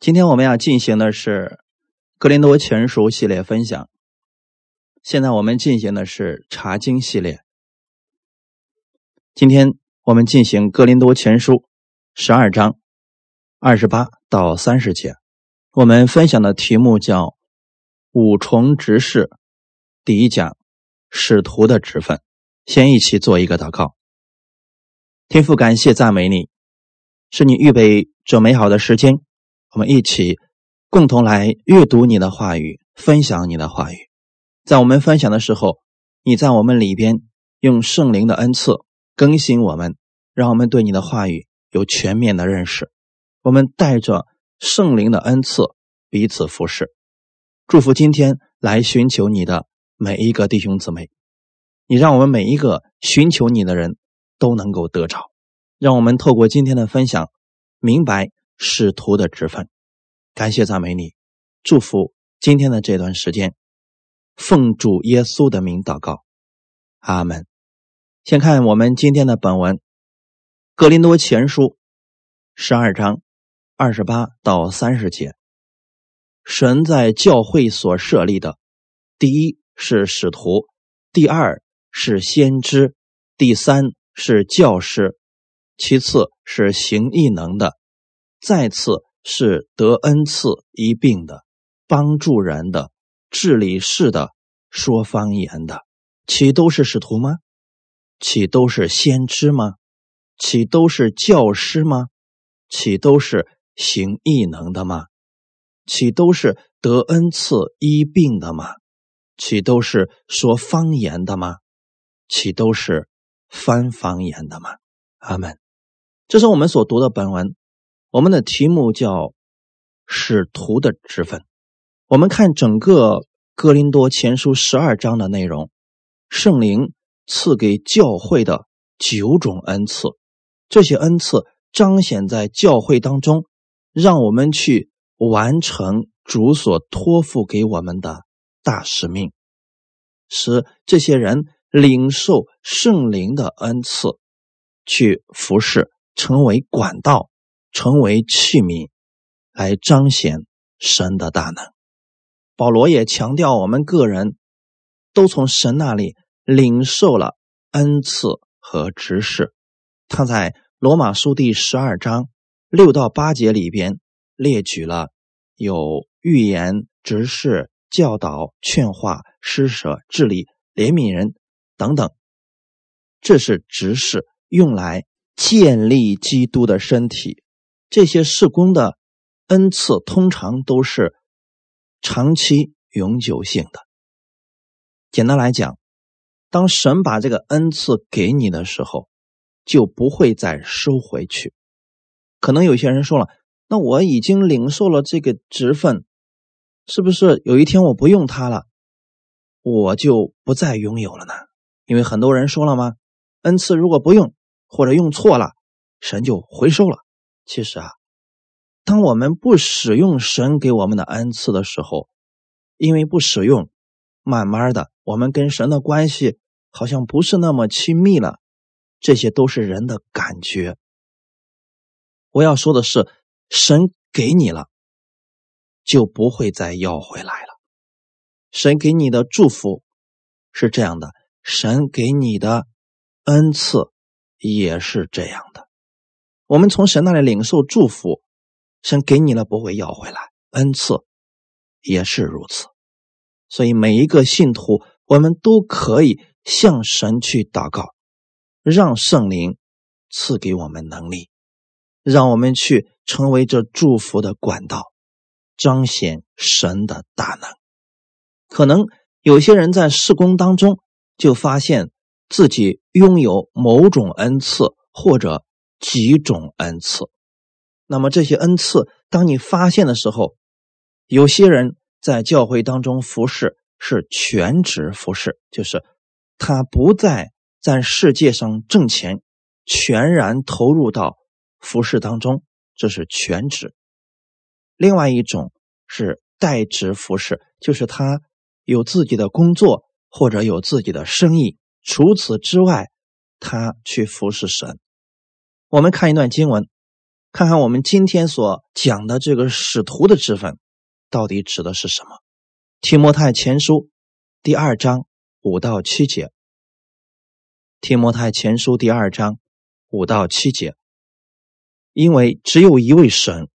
今天我们要进行的是《格林多全书》系列分享。现在我们进行的是查经系列。今天我们进行《格林多全书》十二章二十八到三十节。我们分享的题目叫“五重执事”，第一讲“使徒的职分”。先一起做一个祷告。天父，感谢赞美你，是你预备这美好的时间。我们一起共同来阅读你的话语，分享你的话语。在我们分享的时候，你在我们里边用圣灵的恩赐更新我们，让我们对你的话语有全面的认识。我们带着圣灵的恩赐彼此服侍，祝福今天来寻求你的每一个弟兄姊妹。你让我们每一个寻求你的人都能够得着。让我们透过今天的分享，明白。使徒的职分，感谢赞美你，祝福今天的这段时间，奉主耶稣的名祷告，阿门。先看我们今天的本文，《格林多前书》十二章二十八到三十节。神在教会所设立的，第一是使徒，第二是先知，第三是教师，其次是行异能的。再次是得恩赐一并的，帮助人的，治理事的，说方言的，岂都是使徒吗？岂都是先知吗？岂都是教师吗？岂都是行异能的吗？岂都是得恩赐一病的吗？岂都是说方言的吗？岂都是翻方言的吗？阿门。这是我们所读的本文。我们的题目叫“使徒的职分”。我们看整个哥林多前书十二章的内容，圣灵赐给教会的九种恩赐，这些恩赐彰显在教会当中，让我们去完成主所托付给我们的大使命，使这些人领受圣灵的恩赐，去服侍，成为管道。成为器皿，来彰显神的大能。保罗也强调，我们个人都从神那里领受了恩赐和指示。他在罗马书第十二章六到八节里边列举了有预言、指示、教导、劝化、施舍、治理、怜悯人等等，这是指示，用来建立基督的身体。这些事工的恩赐通常都是长期永久性的。简单来讲，当神把这个恩赐给你的时候，就不会再收回去。可能有些人说了：“那我已经领受了这个职分，是不是有一天我不用它了，我就不再拥有了呢？”因为很多人说了吗？恩赐如果不用或者用错了，神就回收了。其实啊，当我们不使用神给我们的恩赐的时候，因为不使用，慢慢的，我们跟神的关系好像不是那么亲密了。这些都是人的感觉。我要说的是，神给你了，就不会再要回来了。神给你的祝福是这样的，神给你的恩赐也是这样的。我们从神那里领受祝福，神给你了不会要回来，恩赐也是如此。所以每一个信徒，我们都可以向神去祷告，让圣灵赐给我们能力，让我们去成为这祝福的管道，彰显神的大能。可能有些人在施工当中就发现自己拥有某种恩赐，或者。几种恩赐，那么这些恩赐，当你发现的时候，有些人在教会当中服侍是全职服侍，就是他不再在世界上挣钱，全然投入到服侍当中，这是全职。另外一种是代职服侍，就是他有自己的工作或者有自己的生意，除此之外，他去服侍神。我们看一段经文，《看看我们今天所讲的这个使徒的职分，到底指的是什么？提摩太前书第二章五到七节。提摩太前书第二章五到七节，因为只有一位神，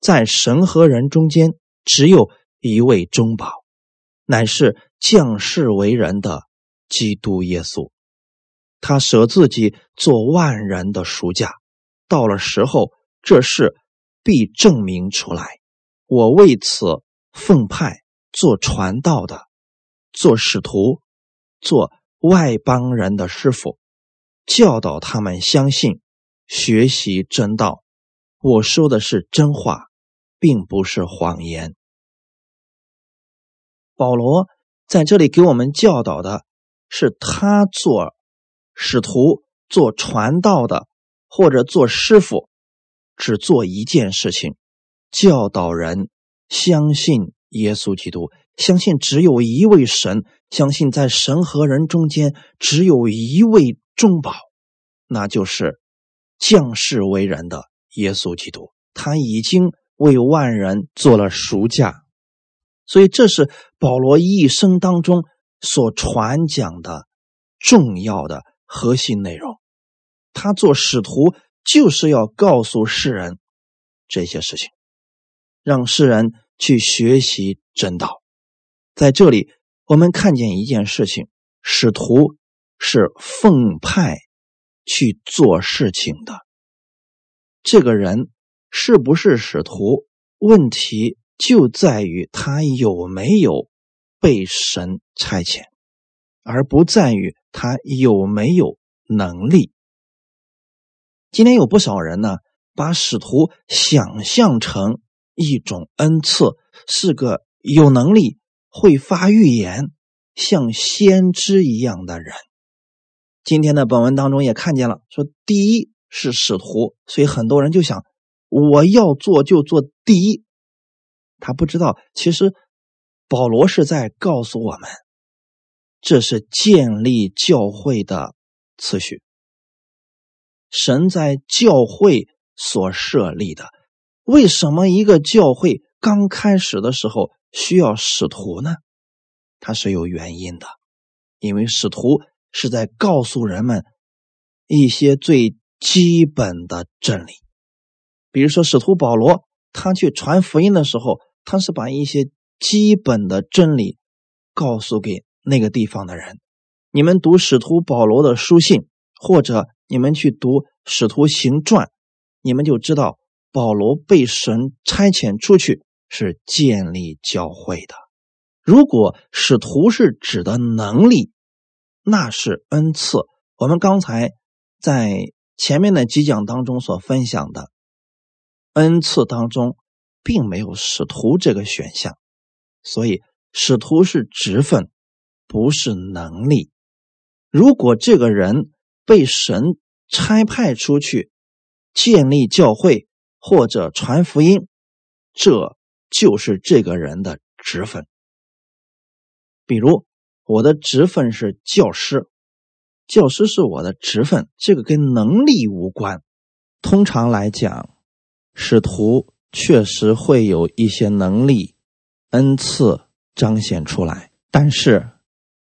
在神和人中间只有一位中保，乃是降世为人的基督耶稣。他舍自己做万人的赎价，到了时候，这事必证明出来。我为此奉派做传道的，做使徒，做。外邦人的师傅教导他们相信、学习真道。我说的是真话，并不是谎言。保罗在这里给我们教导的是，他做使徒、做传道的，或者做师傅，只做一件事情：教导人相信耶稣基督。相信只有一位神，相信在神和人中间只有一位中保，那就是降世为人的耶稣基督。他已经为万人做了赎价，所以这是保罗一生当中所传讲的重要的核心内容。他做使徒就是要告诉世人这些事情，让世人去学习真道。在这里，我们看见一件事情：使徒是奉派去做事情的。这个人是不是使徒？问题就在于他有没有被神差遣，而不在于他有没有能力。今天有不少人呢，把使徒想象成一种恩赐，是个有能力。会发预言，像先知一样的人。今天的本文当中也看见了，说第一是使徒，所以很多人就想，我要做就做第一。他不知道，其实保罗是在告诉我们，这是建立教会的次序。神在教会所设立的，为什么一个教会刚开始的时候？需要使徒呢，它是有原因的，因为使徒是在告诉人们一些最基本的真理。比如说，使徒保罗他去传福音的时候，他是把一些基本的真理告诉给那个地方的人。你们读使徒保罗的书信，或者你们去读使徒行传，你们就知道保罗被神差遣出去。是建立教会的。如果使徒是指的能力，那是恩赐。我们刚才在前面的几讲当中所分享的恩赐当中，并没有使徒这个选项，所以使徒是职分，不是能力。如果这个人被神差派出去建立教会或者传福音，这。就是这个人的职分，比如我的职分是教师，教师是我的职分，这个跟能力无关。通常来讲，使徒确实会有一些能力、恩赐彰显出来，但是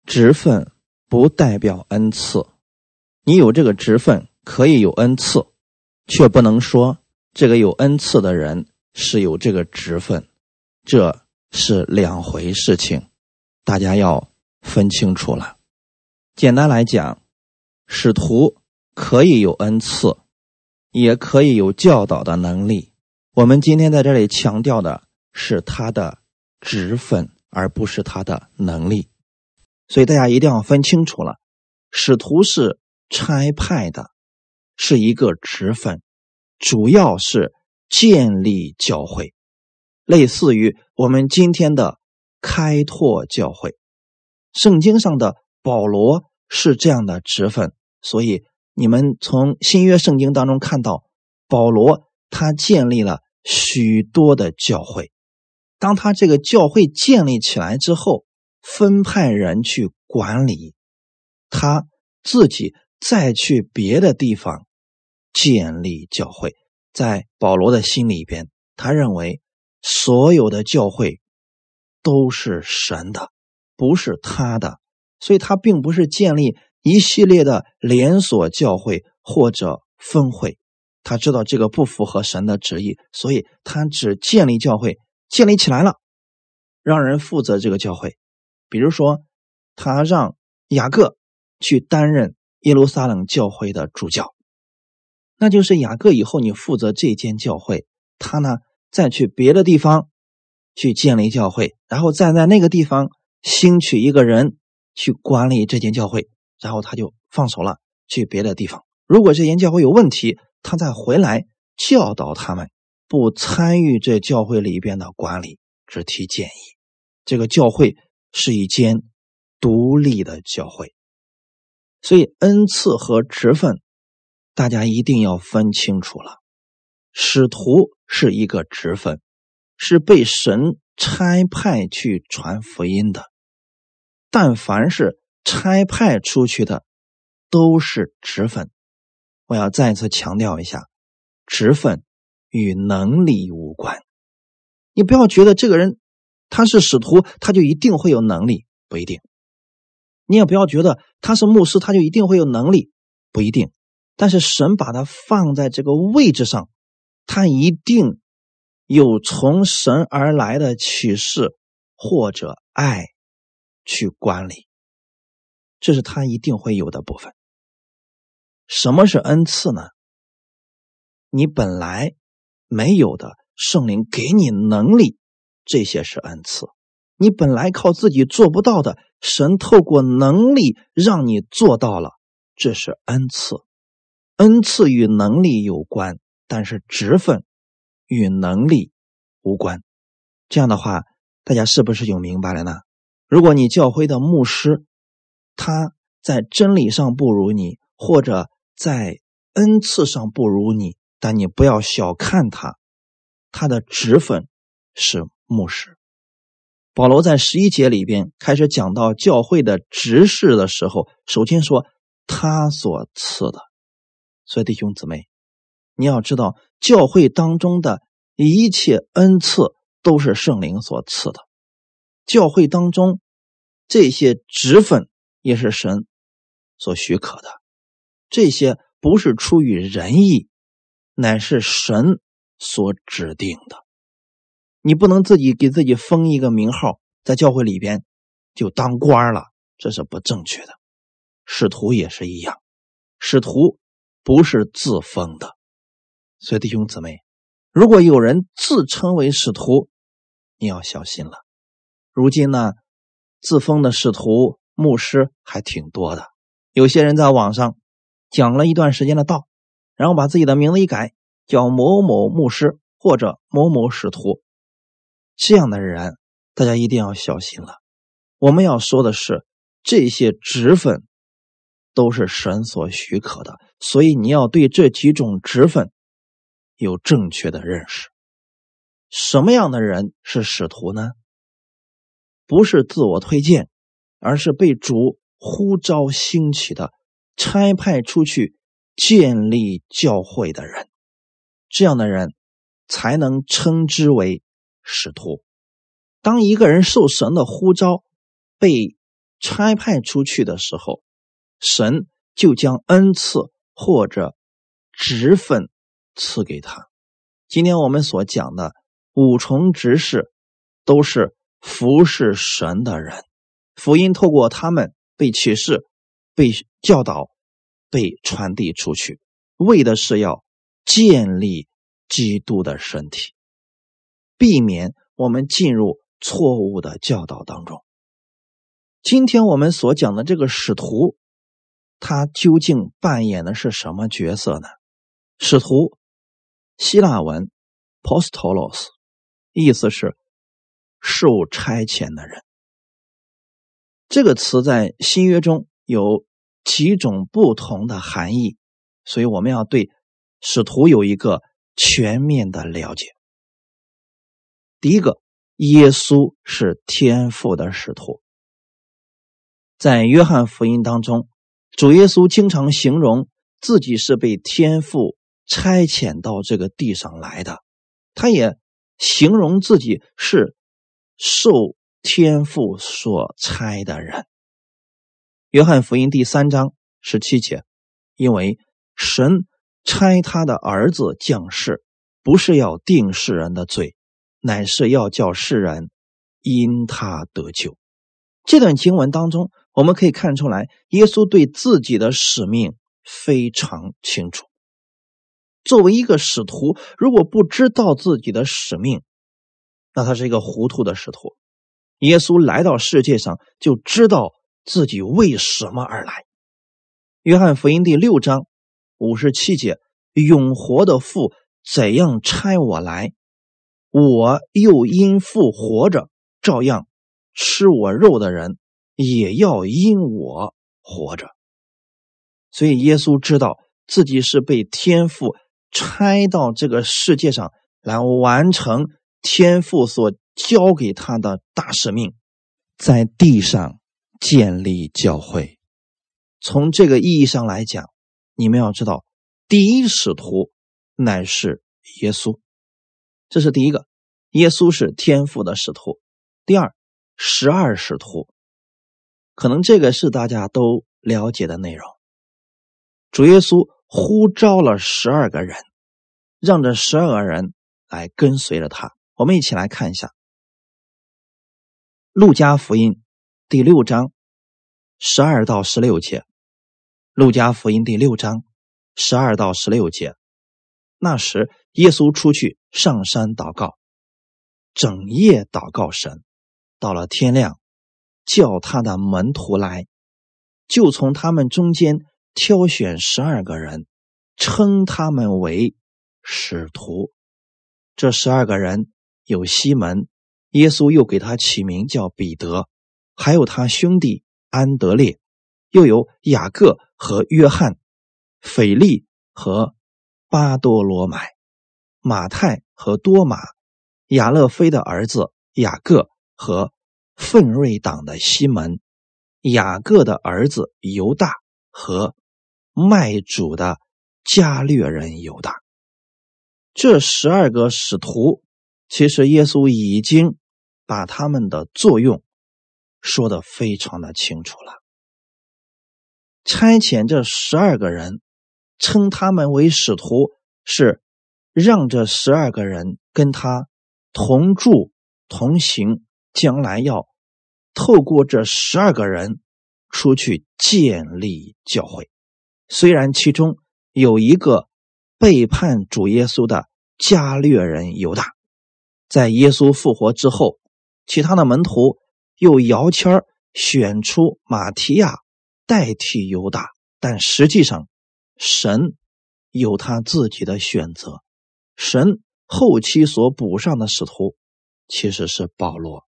职分不代表恩赐。你有这个职分可以有恩赐，却不能说这个有恩赐的人是有这个职分。这是两回事情，大家要分清楚了。简单来讲，使徒可以有恩赐，也可以有教导的能力。我们今天在这里强调的是他的职分，而不是他的能力。所以大家一定要分清楚了，使徒是差派的，是一个职分，主要是建立教会。类似于我们今天的开拓教会，圣经上的保罗是这样的职分，所以你们从新约圣经当中看到，保罗他建立了许多的教会。当他这个教会建立起来之后，分派人去管理，他自己再去别的地方建立教会，在保罗的心里边，他认为所有的教会都是神的，不是他的，所以他并不是建立一系列的连锁教会或者分会。他知道这个不符合神的旨意，所以他只建立教会，建立起来了，让人负责这个教会。比如说，他让雅各去担任耶路撒冷教会的主教。那就是雅各以后你负责这间教会，他呢再去别的地方去建立教会，然后再在那个地方兴取一个人去管理这间教会，然后他就放手了，去别的地方。如果这间教会有问题，他再回来教导他们，不参与这教会里边的管理，只提建议。这个教会是一间独立的教会，所以恩赐和职分。大家一定要分清楚了，使徒是一个职分，是被神差派去传福音的。但凡是差派出去的，都是职分。我要再次强调一下，职分与能力无关。你不要觉得这个人他是使徒，他就一定会有能力，不一定。你也不要觉得他是牧师，他就一定会有能力，不一定。但是神把他放在这个位置上，他一定有从神而来的启示或者爱去管理，这是他一定会有的部分。什么是恩赐呢？你本来没有的，圣灵给你能力，这些是恩赐；你本来靠自己做不到的，神透过能力让你做到了，这是恩赐。恩赐与能力有关，但是职分与能力无关。这样的话，大家是不是就明白了呢？如果你教会的牧师他在真理上不如你，或者在恩赐上不如你，但你不要小看他，他的职分是牧师。保罗在十一节里边开始讲到教会的执事的时候，首先说他所赐的。所以弟兄姊妹，你要知道，教会当中的一切恩赐都是圣灵所赐的。教会当中这些职分也是神所许可的，这些不是出于仁义，乃是神所指定的。你不能自己给自己封一个名号，在教会里边就当官了，这是不正确的。使徒也是一样，使徒。不是自封的，所以弟兄姊妹，如果有人自称为使徒，你要小心了。如今呢，自封的使徒、牧师还挺多的。有些人在网上讲了一段时间的道，然后把自己的名字一改，叫某某牧师或者某某使徒。这样的人，大家一定要小心了。我们要说的是，这些职分都是神所许可的。所以你要对这几种职分有正确的认识。什么样的人是使徒呢？不是自我推荐，而是被主呼召兴起的、差派出去建立教会的人。这样的人才能称之为使徒。当一个人受神的呼召，被差派出去的时候，神就将恩赐。或者职分赐给他。今天我们所讲的五重执事，都是服侍神的人。福音透过他们被启示、被教导、被传递出去，为的是要建立基督的身体，避免我们进入错误的教导当中。今天我们所讲的这个使徒。他究竟扮演的是什么角色呢？使徒，希腊文 “postolos”，意思是受差遣的人。这个词在新约中有几种不同的含义，所以我们要对使徒有一个全面的了解。第一个，耶稣是天父的使徒，在约翰福音当中。主耶稣经常形容自己是被天父差遣到这个地上来的。他也形容自己是受天父所差的人。约翰福音第三章十七节，因为神差他的儿子降世，不是要定世人的罪，乃是要叫世人因他得救。这段经文当中，我们可以看出来，耶稣对自己的使命非常清楚。作为一个使徒，如果不知道自己的使命，那他是一个糊涂的使徒。耶稣来到世界上，就知道自己为什么而来。约翰福音第六章五十七节：“永活的父怎样差我来，我又因父活着，照样吃我肉的人也要因我活着。”所以耶稣知道自己是被天父。差到这个世界上来完成天父所交给他的大使命，在地上建立教会。从这个意义上来讲，你们要知道，第一使徒乃是耶稣，这是第一个。耶稣是天父的使徒。第二，十二使徒，可能这个是大家都了解的内容。主耶稣。呼召了十二个人，让这十二个人来跟随着他。我们一起来看一下《路加福音》第六章十二到十六节，《路加福音》第六章十二到十六节。那时，耶稣出去上山祷告，整夜祷告神。到了天亮，叫他的门徒来，就从他们中间。挑选十二个人，称他们为使徒。这十二个人有西门，耶稣又给他起名叫彼得；还有他兄弟安德烈，又有雅各和约翰，腓利和巴多罗买，马太和多马，亚勒菲的儿子雅各和奋锐党的西门，雅各的儿子犹大和。卖主的加略人犹大，这十二个使徒，其实耶稣已经把他们的作用说的非常的清楚了。差遣这十二个人，称他们为使徒，是让这十二个人跟他同住同行，将来要透过这十二个人出去建立教会。虽然其中有一个背叛主耶稣的加略人犹大，在耶稣复活之后，其他的门徒又摇签选出马提亚代替犹大，但实际上神有他自己的选择。神后期所补上的使徒其实是保罗，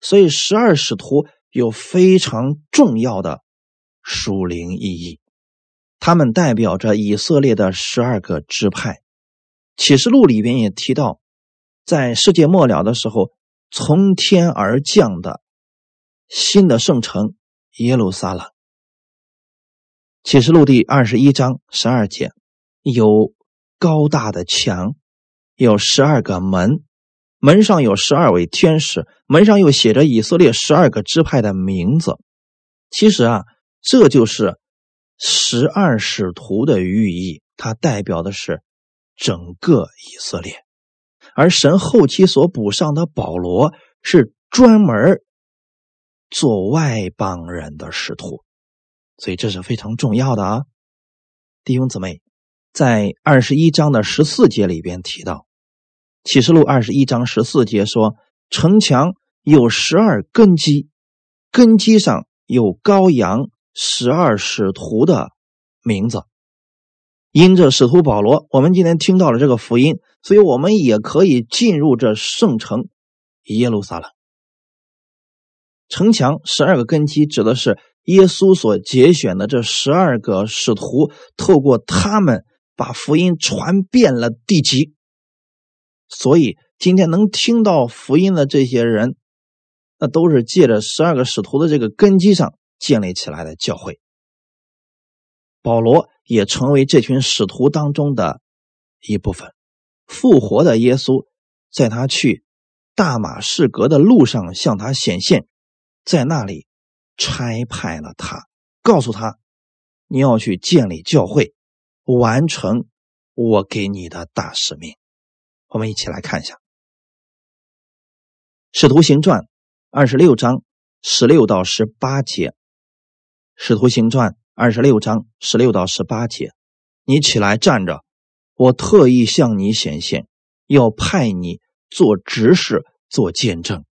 所以十二使徒有非常重要的属灵意义。他们代表着以色列的十二个支派。启示录里边也提到，在世界末了的时候，从天而降的新的圣城耶路撒冷。启示录第二十一章十二节，有高大的墙，有十二个门，门上有十二位天使，门上又写着以色列十二个支派的名字。其实啊，这就是。十二使徒的寓意，它代表的是整个以色列，而神后期所补上的保罗是专门做外邦人的使徒，所以这是非常重要的啊，弟兄姊妹，在二十一章的十四节里边提到，启示录二十一章十四节说，城墙有十二根基，根基上有羔羊。十二使徒的名字，因着使徒保罗，我们今天听到了这个福音，所以我们也可以进入这圣城耶路撒冷。城墙十二个根基，指的是耶稣所节选的这十二个使徒，透过他们把福音传遍了地极。所以今天能听到福音的这些人，那都是借着十二个使徒的这个根基上。建立起来的教会，保罗也成为这群使徒当中的一部分。复活的耶稣在他去大马士革的路上向他显现，在那里差派了他，告诉他你要去建立教会，完成我给你的大使命。我们一起来看一下《使徒行传》二十六章十六到十八节，《使徒行传》。二十六章十六到十八节，你起来站着，我特意向你显现，要派你做执事，做见证，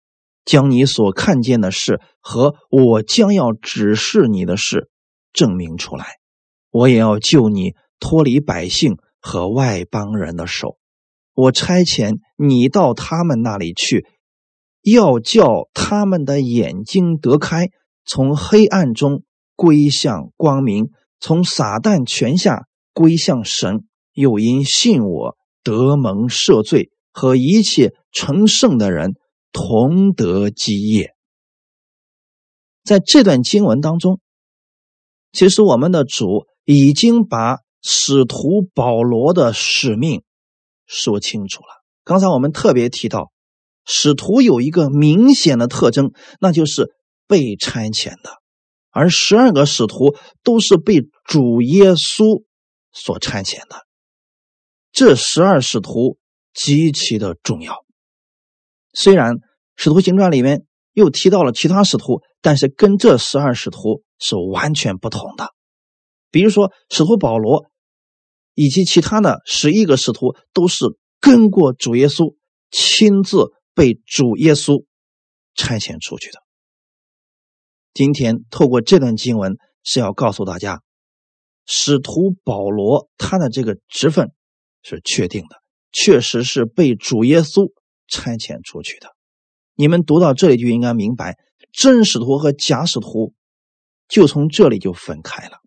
将你所看见的事和我将要指示你的事证明出来。我也要救你脱离百姓和外邦人的手。我差遣你到他们那里去，要叫他们的眼睛得开，从黑暗中。归向光明，从撒旦权下归向神，又因信我得蒙赦罪，和一切成圣的人同得基业。在这段经文当中，其实我们的主已经把使徒保罗的使命说清楚了。刚才我们特别提到，使徒有一个明显的特征，那就是被差遣的。而十二个使徒都是被主耶稣所差遣的，这十二使徒极其的重要。虽然使徒行传里面又提到了其他使徒，但是跟这十二使徒是完全不同的。比如说，使徒保罗以及其他的十一个使徒都是跟过主耶稣，亲自被主耶稣差遣出去的。今天透过这段经文是要告诉大家，使徒保罗他的这个职分是确定的，确实是被主耶稣差遣出去的。你们读到这里就应该明白，真使徒和假使徒就从这里就分开了。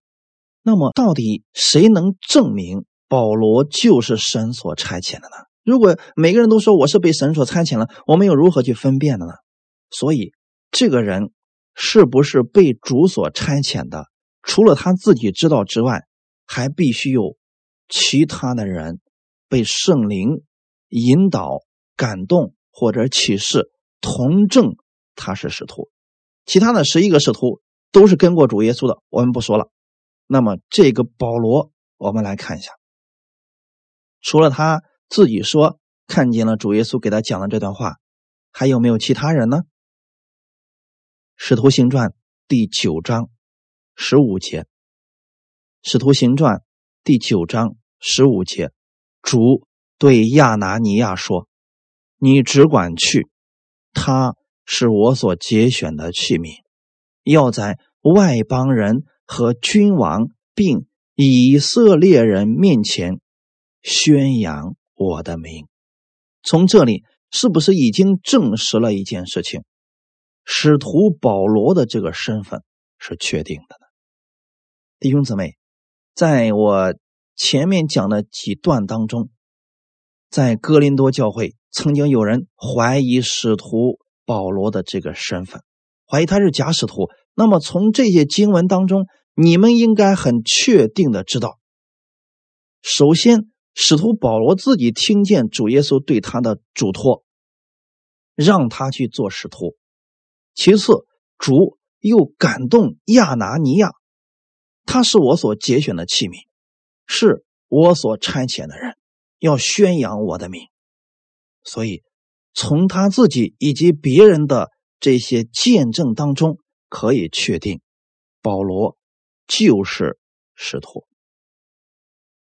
那么，到底谁能证明保罗就是神所差遣的呢？如果每个人都说我是被神所差遣了，我们又如何去分辨的呢？所以，这个人。是不是被主所差遣的？除了他自己知道之外，还必须有其他的人被圣灵引导、感动或者启示，同证他是使徒。其他的十一个使徒都是跟过主耶稣的，我们不说了。那么这个保罗，我们来看一下，除了他自己说看见了主耶稣给他讲的这段话，还有没有其他人呢？使徒行传第九章十五节。使徒行传第九章十五节，主对亚拿尼亚说：“你只管去，他是我所节选的器皿，要在外邦人和君王并以色列人面前宣扬我的名。”从这里是不是已经证实了一件事情？使徒保罗的这个身份是确定的呢，弟兄姊妹，在我前面讲的几段当中，在哥林多教会曾经有人怀疑使徒保罗的这个身份，怀疑他是假使徒。那么从这些经文当中，你们应该很确定的知道，首先，使徒保罗自己听见主耶稣对他的嘱托，让他去做使徒。其次，主又感动亚拿尼亚，他是我所节选的器皿，是我所差遣的人，要宣扬我的名。所以，从他自己以及别人的这些见证当中，可以确定，保罗就是使徒。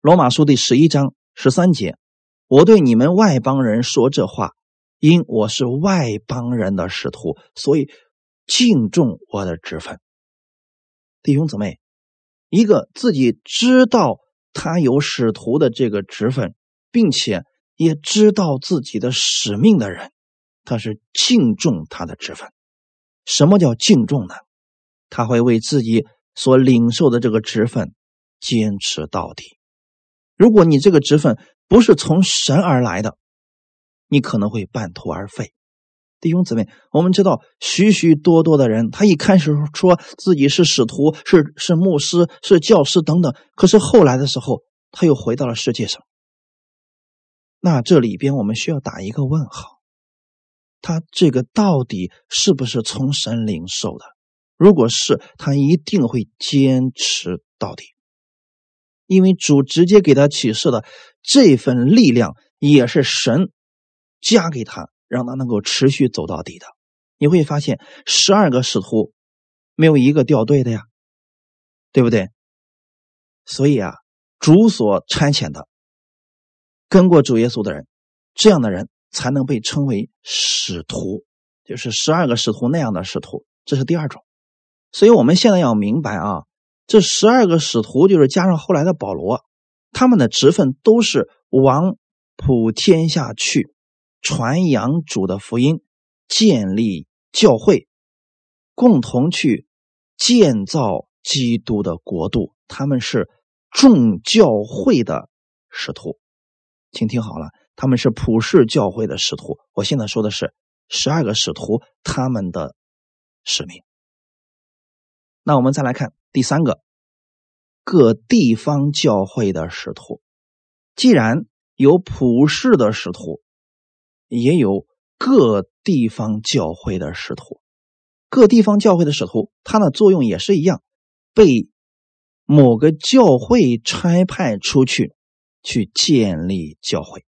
罗马书第十一章十三节，我对你们外邦人说这话。因我是外邦人的使徒，所以敬重我的职分。弟兄姊妹，一个自己知道他有使徒的这个职分，并且也知道自己的使命的人，他是敬重他的职分。什么叫敬重呢？他会为自己所领受的这个职分坚持到底。如果你这个职分不是从神而来的，你可能会半途而废，弟兄姊妹，我们知道许许多多的人，他一开始说自己是使徒、是是牧师、是教师等等，可是后来的时候，他又回到了世界上。那这里边我们需要打一个问号，他这个到底是不是从神领受的？如果是，他一定会坚持到底，因为主直接给他启示的这份力量，也是神加给他，让他能够持续走到底的。你会发现，十二个使徒没有一个掉队的呀，对不对？所以啊，主所差遣的。跟过主耶稣的人，这样的人才能被称为使徒，就是十二个使徒那样的使徒。这是第二种。所以我们现在要明白啊，这十二个使徒就是加上后来的保罗，他们的职分都是往普天下去，传扬主的福音，建立教会，共同去建造基督的国度。他们是众教会的使徒。请听好了，他们是普世教会的使徒。我现在说的是十二个使徒他们的使命。那我们再来看第三个，各地方教会的使徒。既然有普世的使徒，也有各地方教会的使徒。各地方教会的使徒，它的作用也是一样，被某个教会差派出去。去建立教会，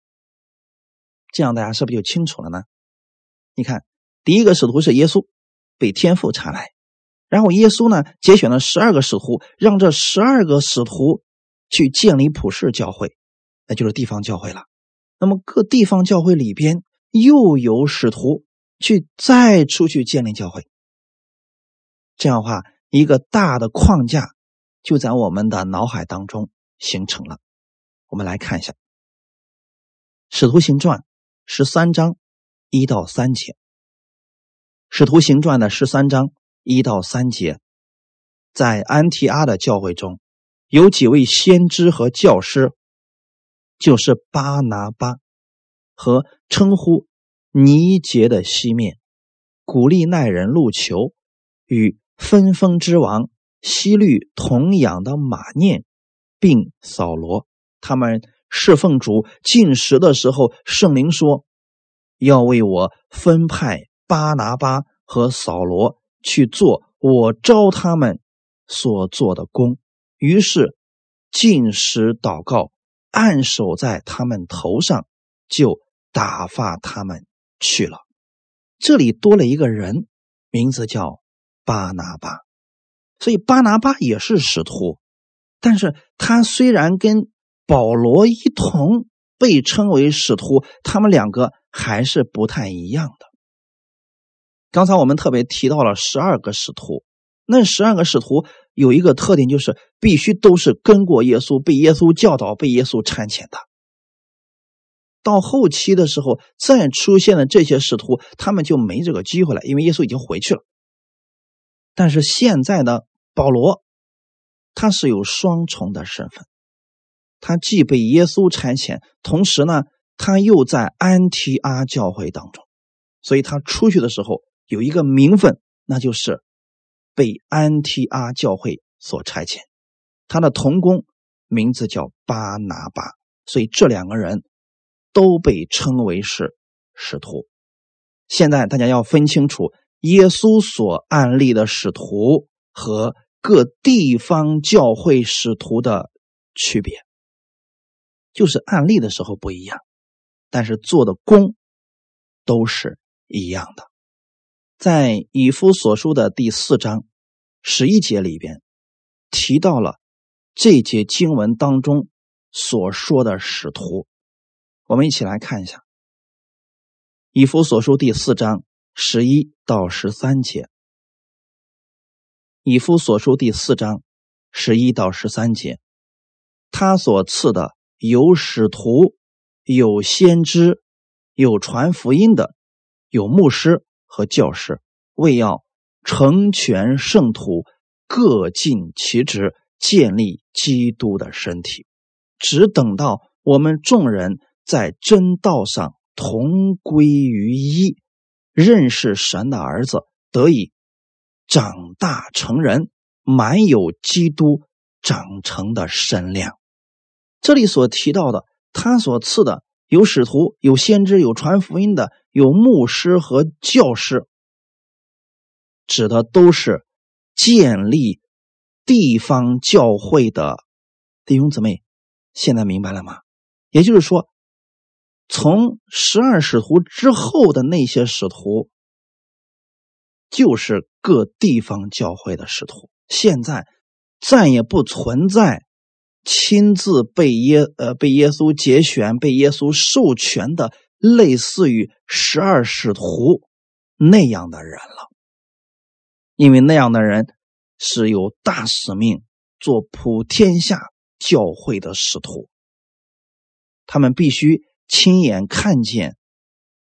这样大家是不是就清楚了呢？你看，第一个使徒是耶稣，被天父差来，然后耶稣呢节选了十二个使徒，让这十二个使徒去建立普世教会，那就是地方教会了。那么各地方教会里边又有使徒去再出去建立教会，这样的话，一个大的框架就在我们的脑海当中形成了。我们来看一下《使徒行传》十三章一到三节，《使徒行传》的十三章一到三节，在安提阿的教会中有几位先知和教师，就是巴拿巴和称呼尼杰的西面，古利奈人路求与分封之王西律同养的马念，并扫罗。他们侍奉主进食的时候，圣灵说：“要为我分派巴拿巴和扫罗去做我招他们所做的工。”于是进食祷告，按手在他们头上，就打发他们去了。这里多了一个人，名字叫巴拿巴，所以巴拿巴也是使徒，但是他虽然跟保罗一同被称为使徒，他们两个还是不太一样的。刚才我们特别提到了十二个使徒，那十二个使徒有一个特点，就是必须都是跟过耶稣、被耶稣教导、被耶稣差遣的。到后期的时候，再出现的这些使徒，他们就没这个机会了，因为耶稣已经回去了。但是现在的保罗，他是有双重的身份。他既被耶稣差遣，同时呢，他又在安提阿教会当中，所以他出去的时候有一个名分，那就是被安提阿教会所差遣。他的同工名字叫巴拿巴，所以这两个人都被称为是使徒。现在大家要分清楚耶稣所案例的使徒和各地方教会使徒的区别。就是案例的时候不一样，但是做的功都是一样的。在以夫所书的第四章十一节里边提到了这节经文当中所说的使徒，我们一起来看一下以夫所书第四章十一到十三节。以夫所书第四章十一到十三节，他所赐的。有使徒，有先知，有传福音的，有牧师和教师，为要成全圣徒，各尽其职，建立基督的身体。只等到我们众人在真道上同归于一，认识神的儿子，得以长大成人，满有基督长成的身量。这里所提到的，他所赐的有使徒、有先知、有传福音的、有牧师和教师，指的都是建立地方教会的弟兄姊妹。现在明白了吗？也就是说，从十二使徒之后的那些使徒，就是各地方教会的使徒。现在再也不存在亲自被耶呃被耶稣节选、被耶稣授权的类似于十二使徒那样的人了，因为那样的人是有大使命，做普天下。教会的使徒，他们必须亲眼看见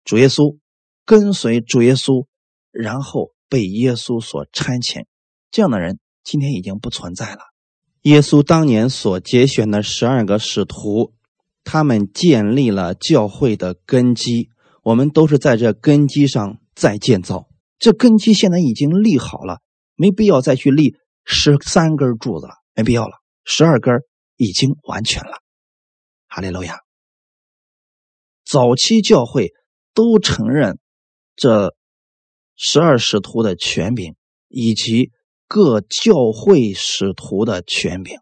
主耶稣，跟随主耶稣，然后被耶稣所差遣。这样的人今天已经不存在了。耶稣当年所节选的十二个使徒，他们建立了教会的根基。我们都是在这根基上再建造。这根基现在已经立好了，没必要再去立十三根柱子了，没必要了。十二根已经完全了，哈利路亚。早期教会都承认这十二使徒的权柄，以及各教会使徒的权柄。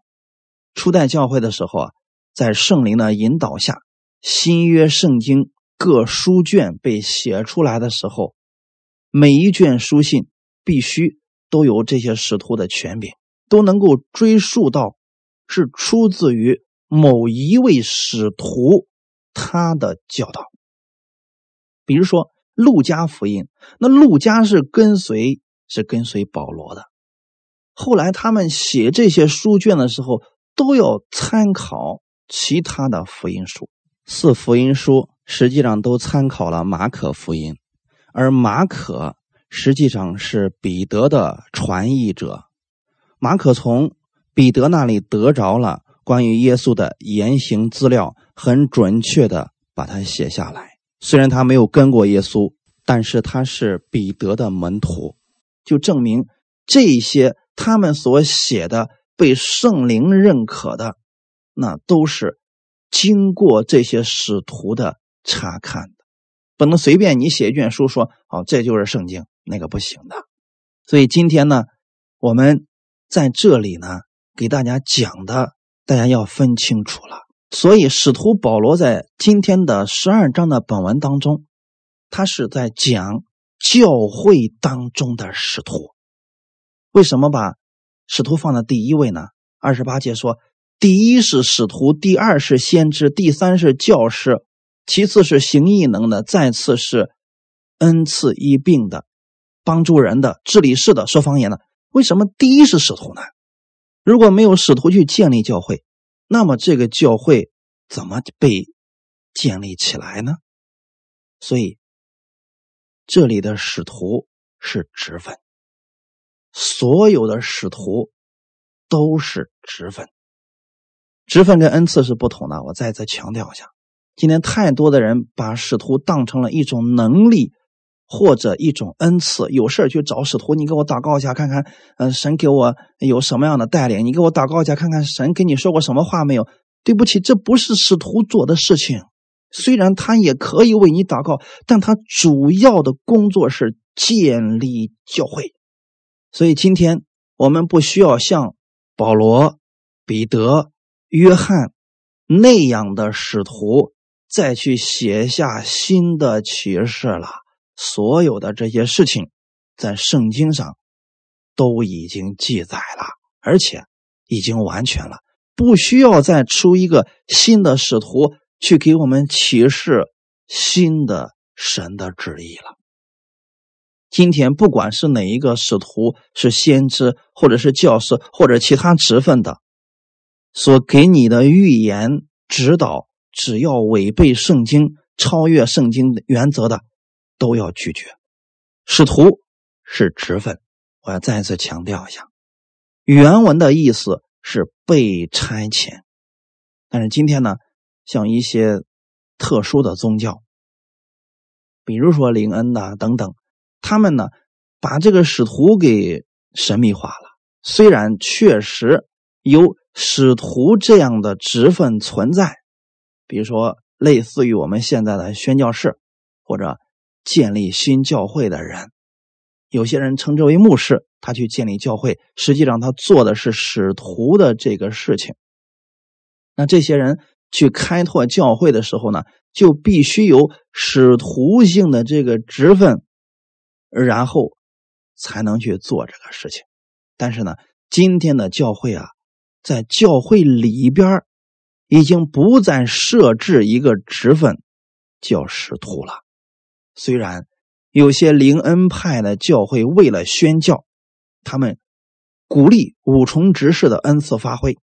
初代教会的时候啊，在圣灵的引导下，新约圣经各书卷被写出来的时候，每一卷书信必须都有这些使徒的权柄，都能够追溯到。是出自于某一位使徒他的教导，比如说《路加福音》，那路加是跟随是跟随保罗的，后来他们写这些书卷的时候都要参考其他的福音书。四福音书实际上都参考了马可福音，而马可实际上是彼得的传译者，马可从。彼得那里得着了关于耶稣的言行资料，很准确的把它写下来。虽然他没有跟过耶稣，但是他是彼得的门徒，就证明这些他们所写的被圣灵认可的，那都是经过这些使徒的查看的，不能随便你写一卷书说哦这就是圣经，那个不行的。所以今天呢，我们在这里呢。给大家讲的，大家要分清楚了。所以，使徒保罗在今天的十二章的本文当中，他是在讲教会当中的使徒。为什么把使徒放在第一位呢？二十八节说，第一是使徒，第二是先知，第三是教师，其次是行异能的，再次是恩赐医病的、帮助人的、治理事的、说方言的。为什么第一是使徒呢？如果没有使徒去建立教会，那么这个教会怎么被建立起来呢？所以，这里的使徒是职分，所有的使徒都是职分。职分跟恩赐是不同的。我再次强调一下，今天太多的人把使徒当成了一种能力。或者一种恩赐，有事去找使徒，你给我祷告一下，看看，嗯，神给我有什么样的带领？你给我祷告一下，看看神跟你说过什么话没有？对不起，这不是使徒做的事情。虽然他也可以为你祷告，但他主要的工作是建立教会。所以今天我们不需要像保罗、彼得、约翰那样的使徒再去写下新的启示了。所有的这些事情，在圣经上都已经记载了，而且已经完全了，不需要再出一个新的使徒去给我们启示新的神的旨意了。今天，不管是哪一个使徒，是先知，或者是教师，或者其他职分的，所给你的预言指导，只要违背圣经、超越圣经的原则的。都要拒绝。使徒是职分，我要再次强调一下，原文的意思是被差遣。但是今天呢，像一些特殊的宗教，比如说灵恩呐等等，他们呢把这个使徒给神秘化了。虽然确实有使徒这样的职分存在，比如说类似于我们现在的宣教士或者建立新教会的人，有些人称之为牧师，他去建立教会，实际上他做的是使徒的这个事情。那这些人去开拓教会的时候呢，就必须有使徒性的这个职分，然后才能去做这个事情。但是呢，今天的教会啊，在教会里边已经不再设置一个职分叫使徒了。虽然有些灵恩派的教会为了宣教，他们鼓励五重执事的恩赐发挥。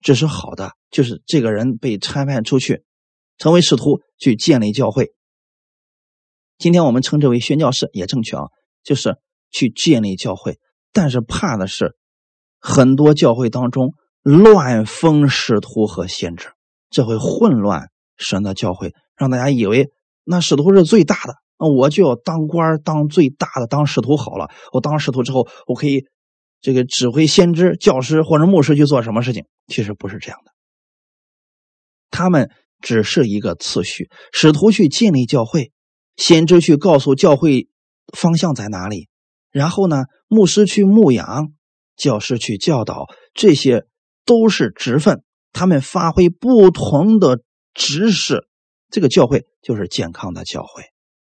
这是好的，就是这个人被差派出去，成为使徒去建立教会。今天我们称之为宣教士也正确啊，就是去建立教会。但是怕的是，很多教会当中乱封使徒和先知，这会混乱神的教会，让大家以为那使徒是最大的，那我就要当官当最大的，当使徒好了。我当使徒之后，我可以。这个指挥先知、教师或者牧师去做什么事情，其实不是这样的。他们只是一个次序，使徒去建立教会，先知去告诉教会方向在哪里，然后呢，牧师去牧养，教师去教导，这些都是职分。他们发挥不同的职事，这个教会就是健康的教会。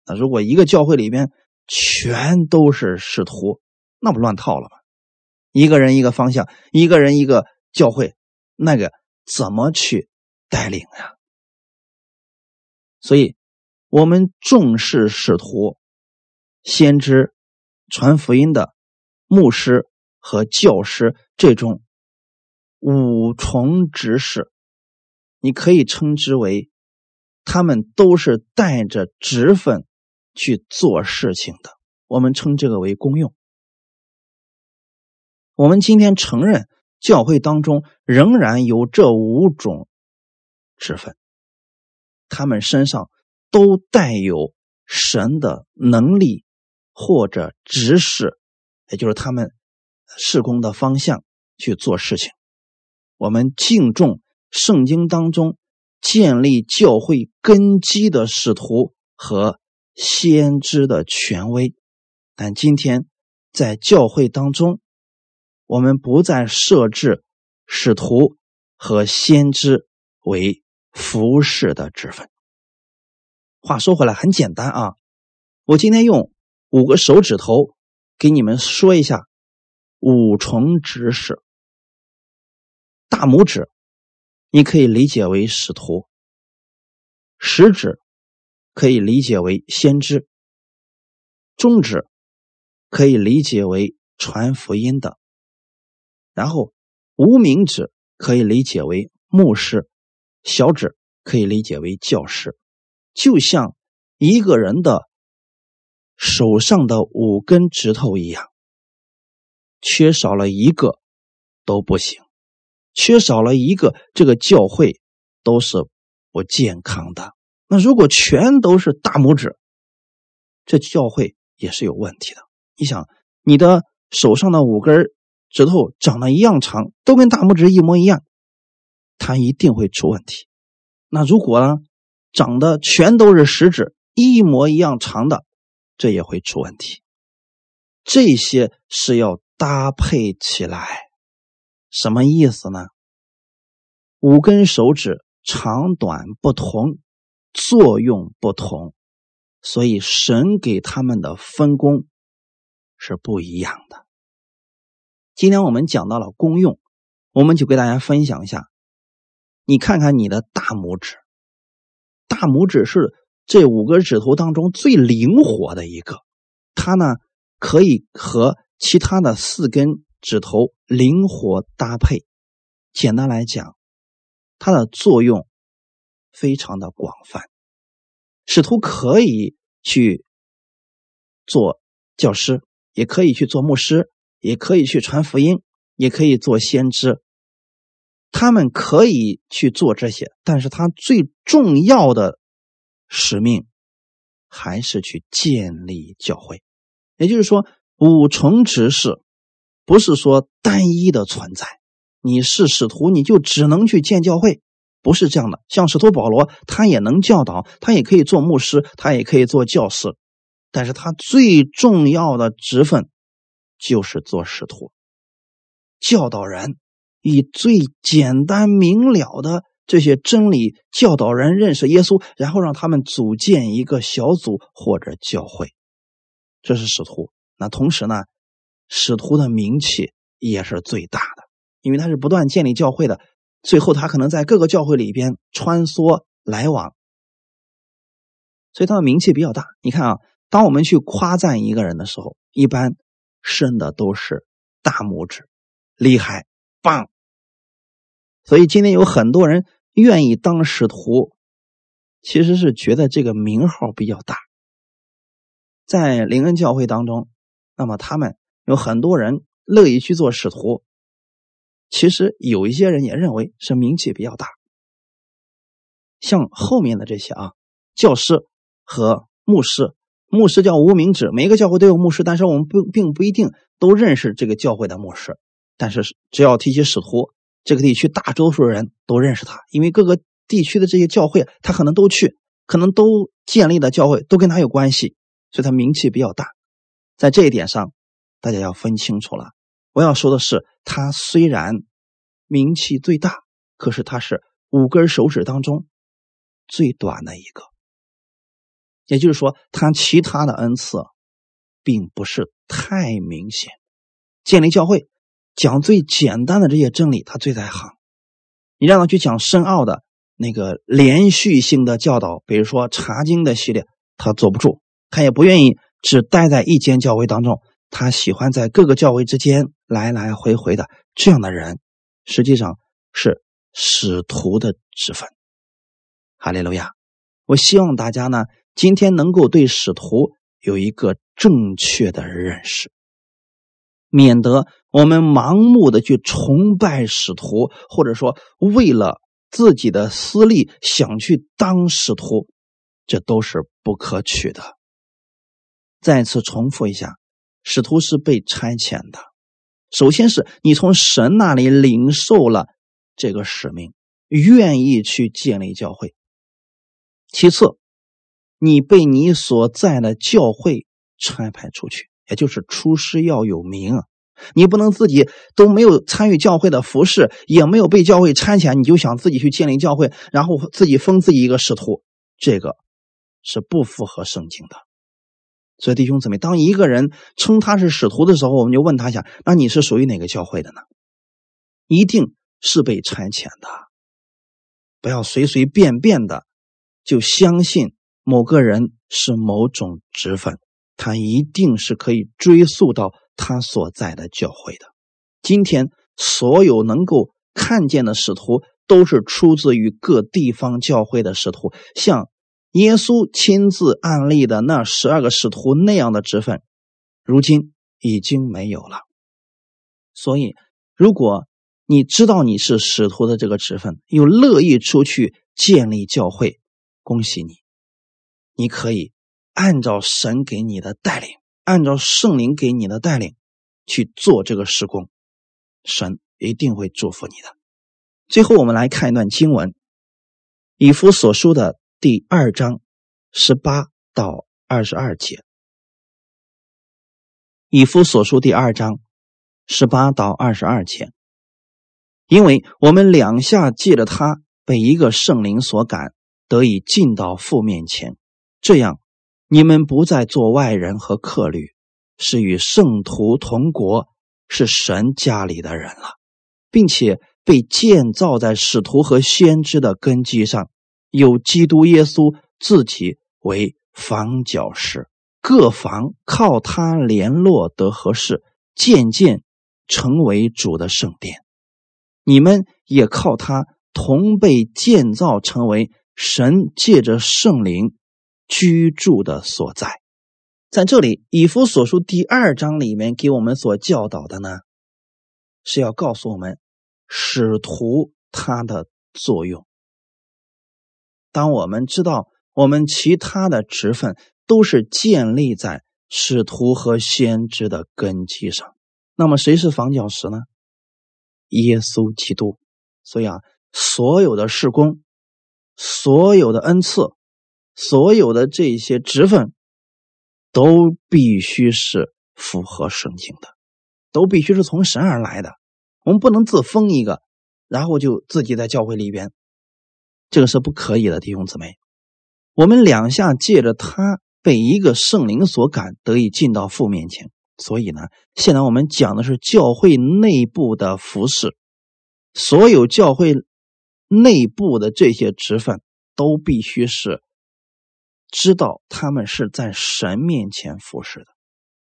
那如果一个教会里边全都是使徒，那不乱套了吗？一个人一个方向，一个人一个教会，那个怎么去带领呀？所以，我们重视使徒、先知、传福音的牧师和教师这种五重执事，你可以称之为他们都是带着职分去做事情的。我们称这个为公用。我们今天承认，教会当中仍然有这五种职分，他们身上都带有神的能力或者指示，也就是他们事工的方向去做事情。我们敬重圣经当中建立教会根基的使徒和先知的权威，但今天在教会当中。我们不再设置使徒和先知为服侍的职分。话说回来，很简单啊，我今天用五个手指头给你们说一下五重指使。大拇指你可以理解为使徒，食指可以理解为先知，中指可以理解为传福音的。然后，无名指可以理解为牧师，小指可以理解为教师，就像一个人的手上的五根指头一样，缺少了一个都不行，缺少了一个，这个教会都是不健康的。那如果全都是大拇指，这教会也是有问题的。你想，你的手上的五根指头长得一样长，都跟大拇指一模一样，它一定会出问题。那如果呢，长得全都是食指一模一样长的，这也会出问题。这些是要搭配起来，什么意思呢？五根手指长短不同，作用不同，所以神给他们的分工是不一样的。今天我们讲到了功用，我们就给大家分享一下。你看看你的大拇指，大拇指是这五个指头当中最灵活的一个，它呢可以和其他的四根指头灵活搭配。简单来讲，它的作用非常的广泛。使徒可以去做教师，也可以去做牧师。也可以去传福音，也可以做先知，他们可以去做这些，但是他最重要的使命还是去建立教会。也就是说，五重执事不是说单一的存在。你是使徒，你就只能去建教会，不是这样的。像使徒保罗，他也能教导，他也可以做牧师，他也可以做教师，但是他最重要的职分就是做使徒，教导人，以最简单明了的这些真理教导人认识耶稣，然后让他们组建一个小组或者教会。这是使徒，那同时呢，使徒的名气也是最大的，因为他是不断建立教会的，最后他可能在各个教会里边穿梭来往，所以他的名气比较大。你看啊，当我们去夸赞一个人的时候，一般伸的都是大拇指，厉害，棒。所以今天有很多人愿意当使徒，其实是觉得这个名号比较大。在灵恩教会当中，那么他们有很多人乐意去做使徒。其实有一些人也认为是名气比较大，像后面的这些啊，教师和牧师，牧师叫无名指，每一个教会都有牧师，但是我们不并不一定都认识这个教会的牧师。但是只要提起使徒，这个地区大多数人都认识他，因为各个地区的这些教会他可能都去，可能都建立的教会都跟他有关系。所以他名气比较大，在这一点上，大家要分清楚了。我要说的是，他虽然名气最大，可是他是五根手指当中最短的一个。也就是说，他其他的恩赐并不是太明显。建立教会，讲最简单的这些真理，他最在行。你让他去讲深奥的那个连续性的教导，比如说查经的系列，他坐不住。他也不愿意只待在一间教会当中，他喜欢在各个教会之间来来回回的。这样的人，实际上是使徒的职分。哈利路亚！我希望大家呢，今天能够对使徒有一个正确的认识，免得我们盲目的去崇拜使徒，或者说为了自己的私利想去当使徒，这都是不可取的。再次重复一下，使徒是被差遣的。首先是你从神那里领受了这个使命，愿意去建立教会。其次，你被你所在的教会差派出去，也就是出师要有名。你不能自己都没有参与教会的服饰，也没有被教会差遣，你就想自己去建立教会，然后自己封自己一个使徒，这个是不符合圣经的。所以弟兄姊妹，当一个人称他是使徒的时候，我们就问他一下：那你是属于哪个教会的呢？一定是被差遣的，不要随随便便的就相信某个人是某种职分，他一定是可以追溯到他所在的教会的。今天所有能够看见的使徒，都是出自于各地方教会的使徒，像。耶稣亲自案例的那十二个使徒那样的职分，如今已经没有了。所以，如果你知道你是使徒的这个职分，又乐意出去建立教会，恭喜你，你可以按照神给你的带领，按照圣灵给你的带领去做这个施工，神一定会祝福你的。最后，我们来看一段经文，以弗所书的。第二章十八到二十二节，以夫所书第二章十八到二十二节，因为我们两下借着他被一个圣灵所感，得以进到父面前，这样你们不再做外人和客旅，是与圣徒同国，是神家里的人了，并且被建造在使徒和先知的根基上。有基督耶稣自己为房角石，各房靠他联络得合适，渐渐成为主的圣殿。你们也靠他同被建造，成为神借着圣灵居住的所在。在这里，以弗所书第二章里面给我们所教导的呢，是要告诉我们使徒他的作用。当我们知道我们其他的职分都是建立在使徒和先知的根基上。那么谁是房角石呢？耶稣基督。所以啊，所有的事工、所有的恩赐、所有的这些职分，都必须是符合圣经的，都必须是从神而来的。我们不能自封一个，然后就自己在教会里边，这个是不可以的，弟兄姊妹。我们两下借着他被一个圣灵所感，得以进到父面前。所以呢，现在我们讲的是教会内部的服饰。所有教会内部的这些职分，都必须是知道他们是在神面前服侍的。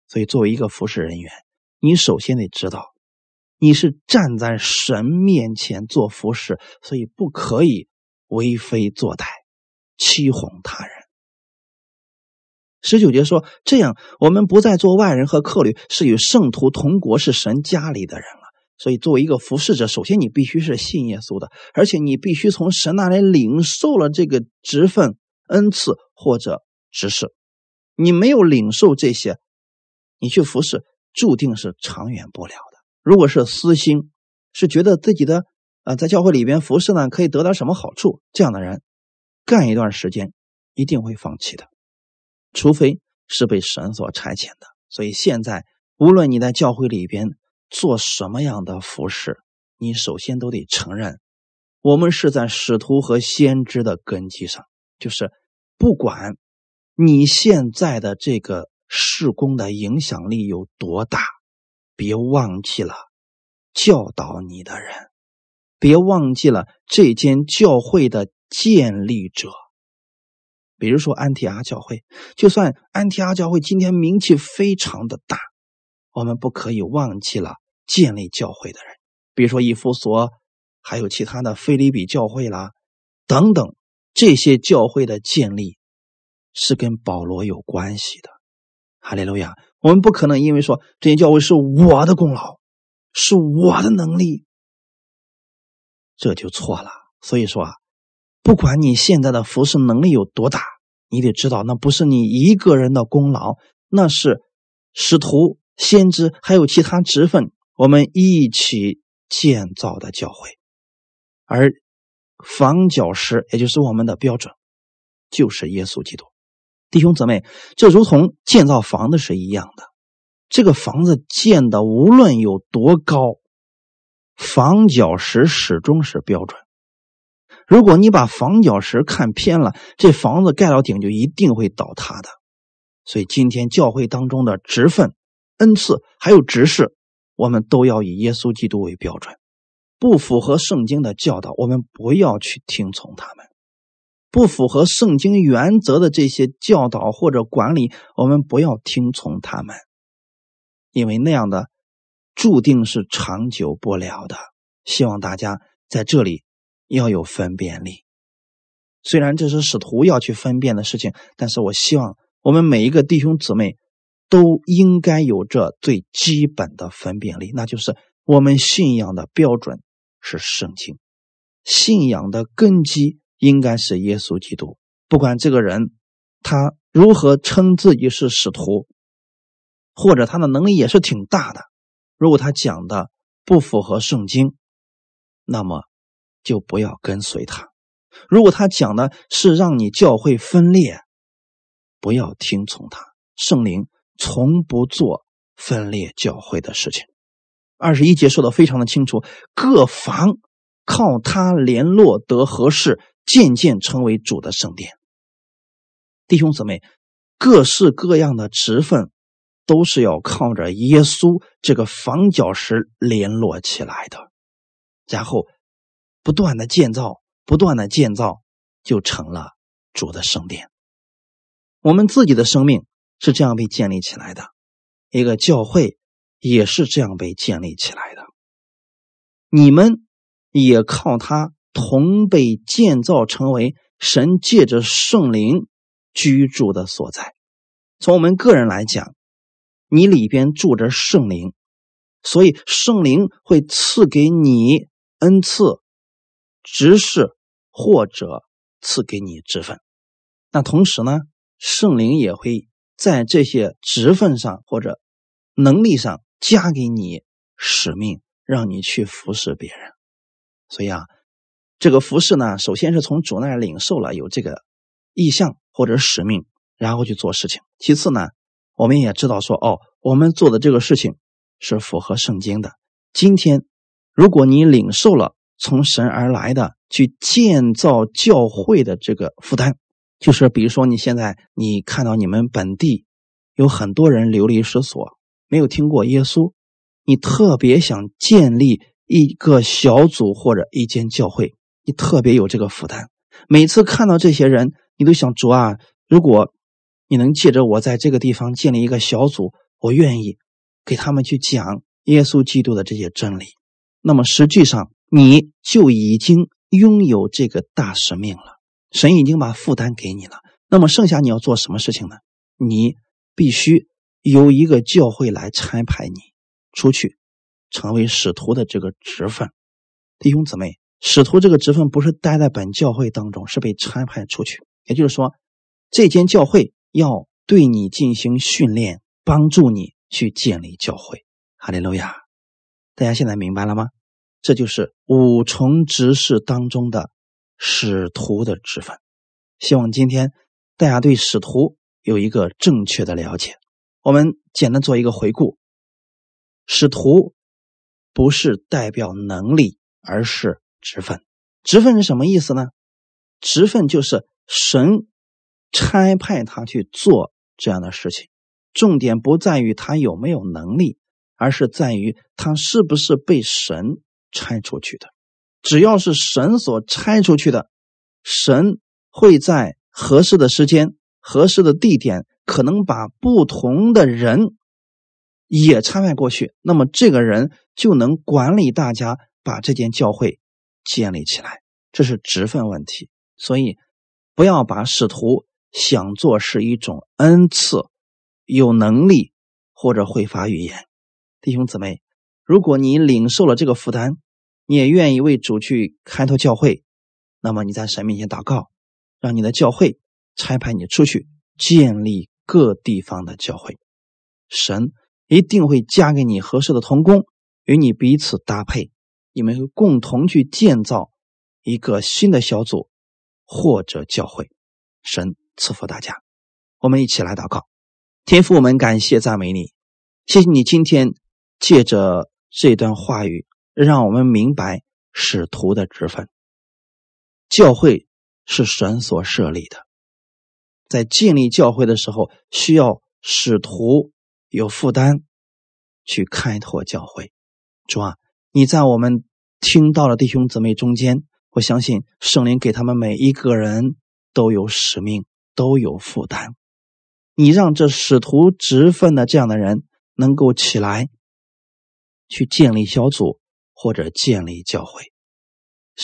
所以，作为一个服侍人员，你首先得知道，你是站在神面前做服侍，所以不可以为非作歹、欺哄他人。十九节说：“这样，我们不再做外人和客旅，是与圣徒同国，是神家里的人了。”所以，作为一个服侍者，首先你必须是信耶稣的，而且你必须从神那里领受了这个职分、恩赐或者职事。你没有领受这些，你去服侍，注定是长远不了的。如果是私心，是觉得自己的啊在教会里边服侍呢可以得到什么好处，这样的人干一段时间一定会放弃的，除非是被神所差遣的。所以现在，无论你在教会里边，做什么样的服饰，你首先都得承认，我们是在使徒和先知的根基上。就是不管你现在的这个事工的影响力有多大，别忘记了教导你的人，别忘记了这间教会的建立者。比如说安提阿教会，就算安提阿教会今天名气非常的大。我们不可以忘记了建立教会的人，比如说以弗所，还有其他的菲利比教会啦，等等，这些教会的建立是跟保罗有关系的。哈利路亚！我们不可能因为说这些教会是我的功劳，是我的能力，这就错了。所以说啊，不管你现在的服侍能力有多大，你得知道那不是你一个人的功劳，那是使徒。先知还有其他职分，我们一起建造的教会，而房角石也就是我们的标准，就是耶稣基督。弟兄姊妹，这如同建造房子是一样的，这个房子建的无论有多高，房角石始终是标准。如果你把房角石看偏了，这房子盖到顶就一定会倒塌的。所以今天教会当中的职分。恩赐还有执事，我们都要以耶稣基督为标准。不符合圣经的教导，我们不要去听从他们；不符合圣经原则的这些教导或者管理，我们不要听从他们，因为那样的注定是长久不了的。希望大家在这里要有分辨力。虽然这是使徒要去分辨的事情，但是我希望我们每一个弟兄姊妹。都应该有这最基本的分辨力，那就是我们信仰的标准是圣经，信仰的根基应该是耶稣基督。不管这个人他如何称自己是使徒，或者他的能力也是挺大的，如果他讲的不符合圣经，那么就不要跟随他；如果他讲的是让你教会分裂，不要听从他。圣灵。从不做分裂教会的事情。二十一节说的非常的清楚，各房靠他联络得合适，渐渐成为主的圣殿。弟兄姊妹，各式各样的职分都是要靠着耶稣这个房角石联络起来的，然后不断的建造，不断的建造，就成了主的圣殿。我们自己的生命。是这样被建立起来的，一个教会也是这样被建立起来的。你们也靠它同被建造成为神借着圣灵居住的所在。从我们个人来讲，你里边住着圣灵，所以圣灵会赐给你恩赐、执事或者赐给你职分。那同时呢？圣灵也会在这些职分上或者能力上加给你使命，让你去服侍别人。所以啊，这个服侍呢，首先是从主那儿领受了有这个意向或者使命，然后去做事情。其次呢，我们也知道说，哦，我们做的这个事情是符合圣经的。今天，如果你领受了从神而来的去建造教会的这个负担，就是比如说你现在你看到你们本地有很多人流离失所，没有听过耶稣，你特别想建立。一个小组或者一间教会，你特别有这个负担。每次看到这些人，你都想主啊，如果你能借着我在这个地方建立一个小组，我愿意给他们去讲耶稣基督的这些真理。那么实际上，你就已经拥有这个大使命了。神已经把负担给你了。那么剩下你要做什么事情呢？你必须由一个教会来差派你出去。成为使徒的这个职分，弟兄姊妹，使徒这个职分不是待在本教会当中，是被差派出去。也就是说，这间教会要对你进行训练，帮助你去建立教会。哈利路亚！大家现在明白了吗？这就是五重职事当中的使徒的职分。希望今天大家对使徒有一个正确的了解。我们简单做一个回顾，使徒。不是代表能力，而是职分。职分是什么意思呢？职分就是神差派他去做这样的事情。重点不在于他有没有能力，而是在于他是不是被神差出去的。只要是神所差出去的，神会在合适的时间、合适的地点，可能把不同的人。也参派过去，那么这个人就能管理大家，把这间教会建立起来。这是职分问题，所以不要把使徒想做是一种恩赐，有能力或者会发语言。弟兄姊妹，如果你领受了这个负担，你也愿意为主去开拓教会，那么你在神面前祷告，让你的教会差派你出去建立各地方的教会，神。一定会加给你合适的同工，与你彼此搭配，你们会共同去建造一个新的小组或者教会。神赐福大家，我们一起来祷告。天父，我们感谢赞美你，谢谢你今天借着这段话语，让我们明白使徒的职分。教会是神所设立的，在建立教会的时候，需要使徒。有负担去开拓教会，主啊，你在我们听到的弟兄姊妹中间，我相信圣灵给他们每一个人都有使命，都有负担。你让这使徒职分的这样的人能够起来，去建立小组或者建立教会。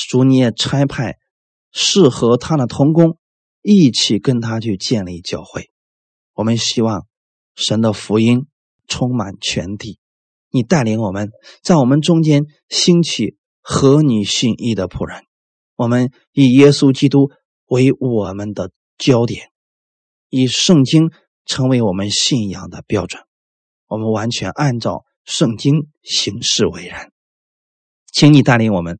主，你也差派适合他的同工一起跟他去建立教会。我们希望。神的福音充满全地，你带领我们在我们中间兴起合你心意的仆人。我们以耶稣基督为我们的焦点，以圣经成为我们信仰的标准。我们完全按照圣经行事为人。请你带领我们，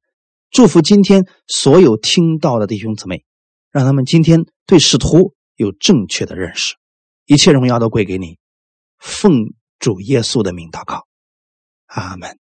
祝福今天所有听到的弟兄姊妹，让他们今天对使徒有正确的认识。一切荣耀都归给你。奉主耶稣的名祷告，阿门。